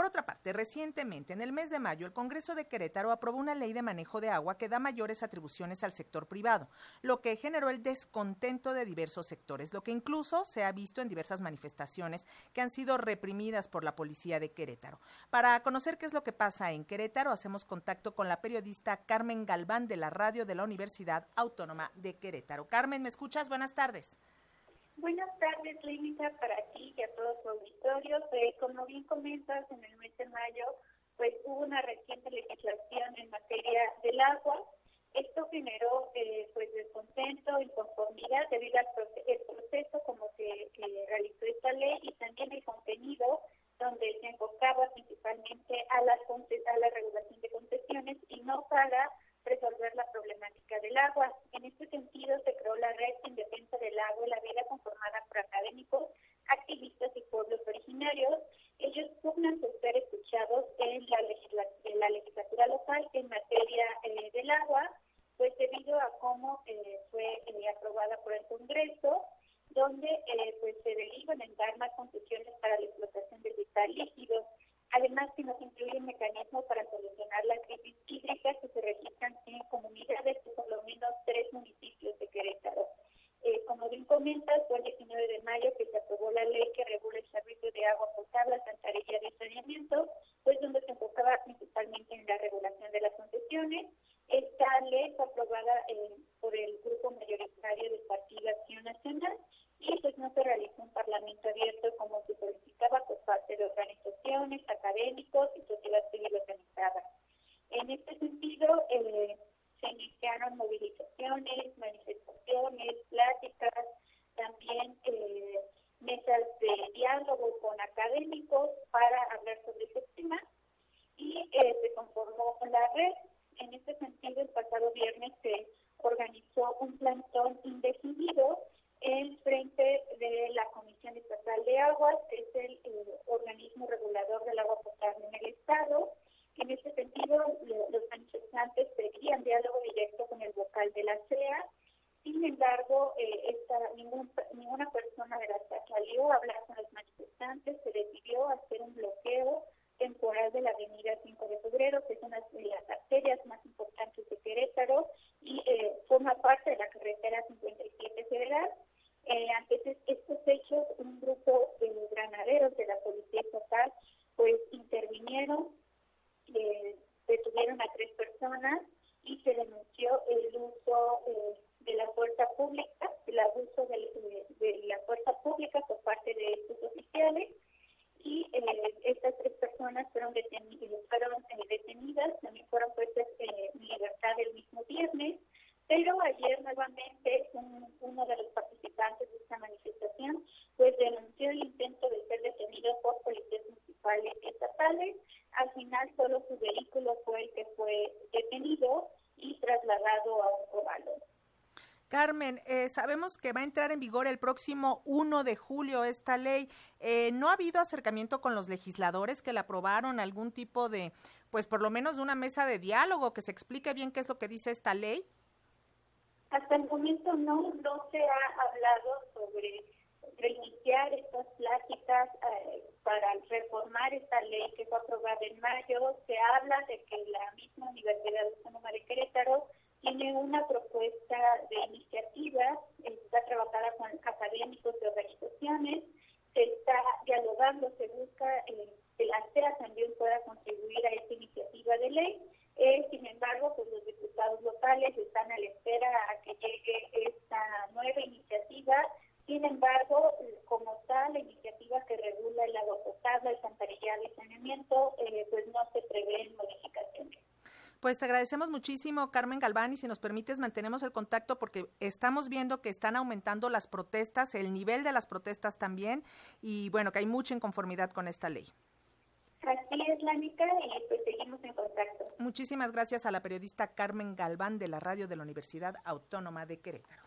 Por otra parte, recientemente, en el mes de mayo, el Congreso de Querétaro aprobó una ley de manejo de agua que da mayores atribuciones al sector privado, lo que generó el descontento de diversos sectores, lo que incluso se ha visto en diversas manifestaciones que han sido reprimidas por la policía de Querétaro. Para conocer qué es lo que pasa en Querétaro, hacemos contacto con la periodista Carmen Galván de la radio de la Universidad Autónoma de Querétaro. Carmen, ¿me escuchas? Buenas tardes. Buenas tardes, Límita, para ti Eh, como bien comentas, en el mes de mayo, pues hubo una reciente legislación en materia del agua. Esto generó eh, pues descontento, inconformidad debido al proceso como se realizó esta ley y también el contenido donde se enfocaba principalmente a la, a la regulación de concesiones y no para resolver la problemática del agua. En este sentido, se creó la Red en Defensa del Agua y la Vida conformada por académicos, activistas y pueblos originarios. Ellos pugnan por ser en la, en la legislatura local en materia eh, del agua, pues debido a cómo eh, fue eh, aprobada por el Congreso, donde pues se derivan en dar más concesiones para la explotación del vital líquido. Además, que nos incluye un mecanismo para solucionar la crisis hídrica que se registran en comunidades de por lo menos tres municipios de Querétaro. Eh, como bien comentas, fue el 19 de mayo que se aprobó la ley que regula el servicio de agua potable, alcantarilla y saneamiento, pues donde se enfocaba principalmente en la regulación de las concesiones. Esta ley fue aprobada eh, por el grupo mayoritario del Partido Acción Nacional y pues no se realizó un parlamento abierto como se solicitaba por parte de organizaciones, académicos y sociedad civil organizada. En este sentido, eh, se iniciaron movilizaciones, manifestaciones, pláticas, también eh, mesas de diálogo con académicos para hablar sobre este tema y eh, se conformó la red. En este sentido, el pasado viernes se organizó un plantón indefinido en frente de la Comisión Estatal de Aguas, que es el organismo regulador del agua potable en el Estado. En este sentido, los manifestantes pedían diálogo directo con el vocal de la CEA. Sin embargo, eh, esta, ningún, ninguna persona de la CEA salió a hablar con los manifestantes. Se decidió hacer un bloqueo temporal de la avenida 5 de febrero, que es una de las arterias más importantes de Querétaro y eh, forma parte de la carretera 57 federal. Eh, ante estos hechos, un grupo de granaderos de la Policía Estatal pues intervinieron, eh, detuvieron a tres personas y se denunció el uso eh, de la fuerza pública, el abuso de, la fuerza pública por parte de estos oficiales y eh, estas tres personas fueron, detenidas, fueron detenidas, también fueron puestas en libertad el mismo viernes pero ayer nuevamente uno de los participantes de esta manifestación pues denunció el intento de ser detenido por policías municipales y estatales. Al final solo su vehículo fue el que fue detenido y trasladado a un cobalo. Carmen, eh, sabemos que va a entrar en vigor el próximo 1 de julio esta ley. Eh, ¿No ha habido acercamiento con los legisladores que la aprobaron, algún tipo de, pues por lo menos una mesa de diálogo que se explique bien qué es lo que dice esta ley? Hasta el momento no, no se ha hablado sobre reiniciar estas pláticas eh, para reformar esta ley que fue aprobada en mayo. Se habla de que la misma Universidad Autónoma de Querétaro tiene una propuesta de iniciativa, está trabajada con académicos de organizaciones, se está dialogando, se busca eh, que la CEA también pueda contribuir a esta iniciativa de ley. Eh, sin embargo, pues los diputados locales están a la espera a que llegue esta nueva iniciativa. Sin embargo, como tal, la iniciativa que regula el agua potable, el santarillado y saneamiento, eh, pues no se prevén modificaciones. Pues te agradecemos muchísimo, Carmen Galván, y si nos permites, mantenemos el contacto porque estamos viendo que están aumentando las protestas, el nivel de las protestas también, y bueno, que hay mucha inconformidad con esta ley. Así es, Lánica, y pues seguimos en contacto. Muchísimas gracias a la periodista Carmen Galván de la radio de la Universidad Autónoma de Querétaro.